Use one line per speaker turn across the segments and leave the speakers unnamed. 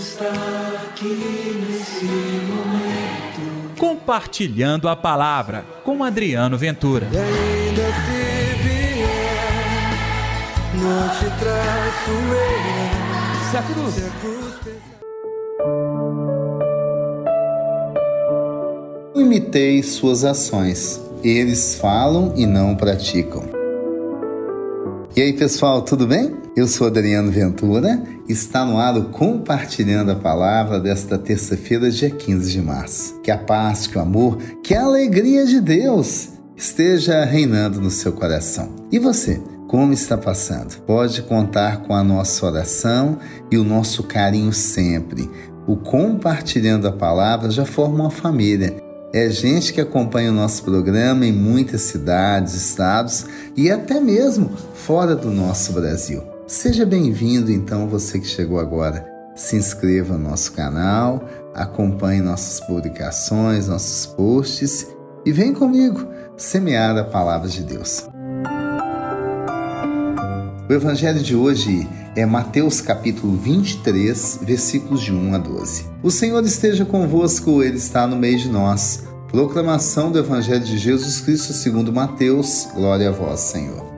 está aqui nesse momento.
Compartilhando a palavra com Adriano Ventura.
E ainda se vier, não te traço eu.
Se a cruz.
Se a cruz pesar.
Não imitei suas ações. Eles falam e não praticam. E aí, pessoal, tudo bem? Eu sou Adriano Ventura. Está no ar o Compartilhando a Palavra desta terça-feira, dia 15 de março. Que a paz, que o amor, que a alegria de Deus esteja reinando no seu coração. E você? Como está passando? Pode contar com a nossa oração e o nosso carinho sempre. O Compartilhando a Palavra já forma uma família é gente que acompanha o nosso programa em muitas cidades, estados e até mesmo fora do nosso Brasil. Seja bem-vindo, então, você que chegou agora. Se inscreva no nosso canal, acompanhe nossas publicações, nossos posts e vem comigo semear a palavra de Deus. O evangelho de hoje é Mateus capítulo 23, versículos de 1 a 12. O Senhor esteja convosco, Ele está no meio de nós. Proclamação do Evangelho de Jesus Cristo segundo Mateus. Glória a vós, Senhor.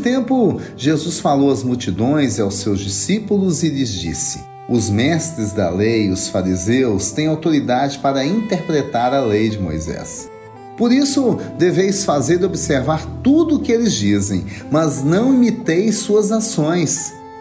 Tempo, Jesus falou às multidões e aos seus discípulos e lhes disse: Os mestres da lei, os fariseus, têm autoridade para interpretar a lei de Moisés. Por isso, deveis fazer e observar tudo o que eles dizem, mas não imiteis suas ações,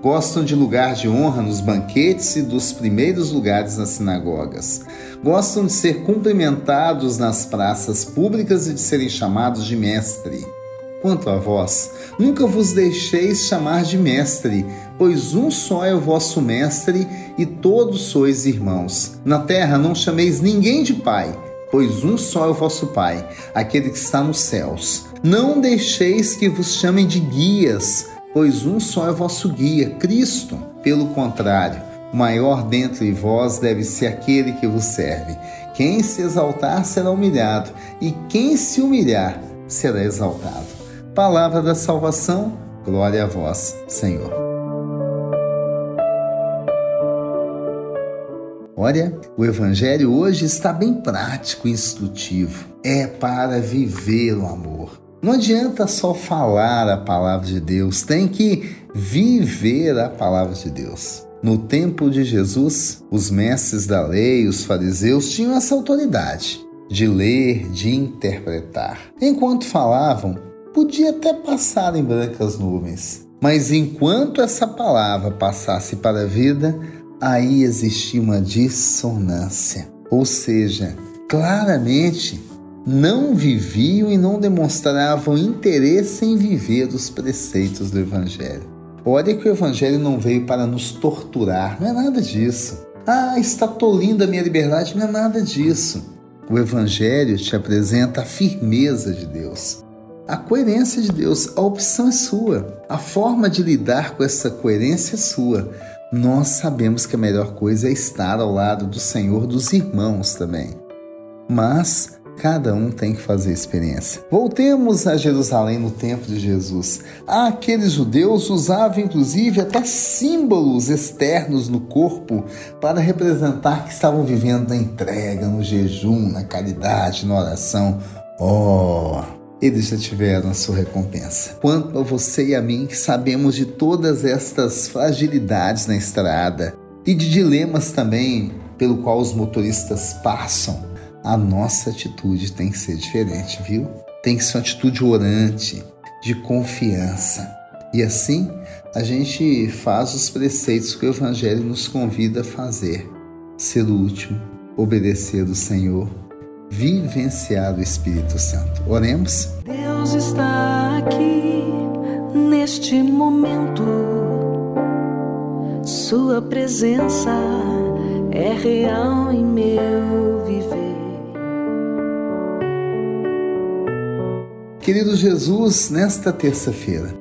Gostam de lugar de honra nos banquetes e dos primeiros lugares nas sinagogas. Gostam de ser cumprimentados nas praças públicas e de serem chamados de mestre. Quanto a vós, nunca vos deixeis chamar de mestre, pois um só é o vosso mestre e todos sois irmãos. Na terra não chameis ninguém de pai, pois um só é o vosso pai, aquele que está nos céus. Não deixeis que vos chamem de guias, pois um só é vosso guia, Cristo. Pelo contrário, o maior dentre vós deve ser aquele que vos serve. Quem se exaltar será humilhado, e quem se humilhar será exaltado. Palavra da salvação, glória a vós, Senhor. Olha, o Evangelho hoje está bem prático e instrutivo. É para viver o amor. Não adianta só falar a palavra de Deus, tem que viver a palavra de Deus. No tempo de Jesus, os mestres da lei, os fariseus, tinham essa autoridade de ler, de interpretar. Enquanto falavam, podia até passar em brancas nuvens. Mas enquanto essa palavra passasse para a vida, aí existia uma dissonância. Ou seja, claramente não viviam e não demonstravam interesse em viver os preceitos do Evangelho. Olha que o Evangelho não veio para nos torturar, não é nada disso. Ah, está tolindo a minha liberdade, não é nada disso. O Evangelho te apresenta a firmeza de Deus, a coerência de Deus, a opção é sua. A forma de lidar com essa coerência é sua. Nós sabemos que a melhor coisa é estar ao lado do Senhor, dos irmãos também. Mas cada um tem que fazer experiência. Voltemos a Jerusalém no tempo de Jesus. Aqueles judeus usavam inclusive até símbolos externos no corpo para representar que estavam vivendo na entrega, no jejum, na caridade, na oração. Oh! eles já tiveram a sua recompensa. Quanto a você e a mim, que sabemos de todas estas fragilidades na estrada e de dilemas também pelo qual os motoristas passam, a nossa atitude tem que ser diferente, viu? Tem que ser uma atitude orante, de confiança. E assim, a gente faz os preceitos que o Evangelho nos convida a fazer: ser o último, obedecer ao Senhor vivenciar o Espírito Santo. Oremos.
Deus está aqui neste momento. Sua presença é real em meu
Querido Jesus, nesta terça-feira,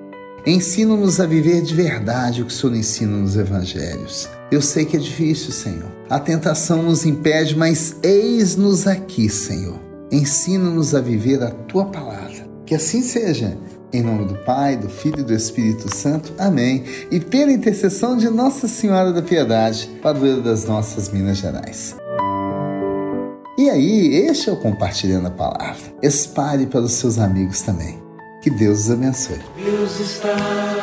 ensina-nos a viver de verdade o que o Senhor ensina nos evangelhos. Eu sei que é difícil, Senhor. A tentação nos impede, mas eis-nos aqui, Senhor. Ensina-nos a viver a tua palavra. Que assim seja. Em nome do Pai, do Filho e do Espírito Santo. Amém. E pela intercessão de Nossa Senhora da Piedade, padroeira das nossas Minas Gerais. E aí, este é o Compartilhando a Palavra. Espalhe para os seus amigos também. Que Deus os abençoe.
Deus está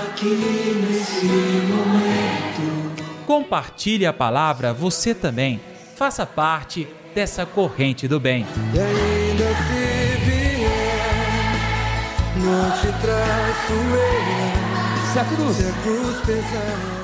aqui nesse momento.
Compartilhe a palavra você também. Faça parte dessa corrente do bem.
E ainda se vier, não te traço eu.
Se a cruz
Se a cruz pesar.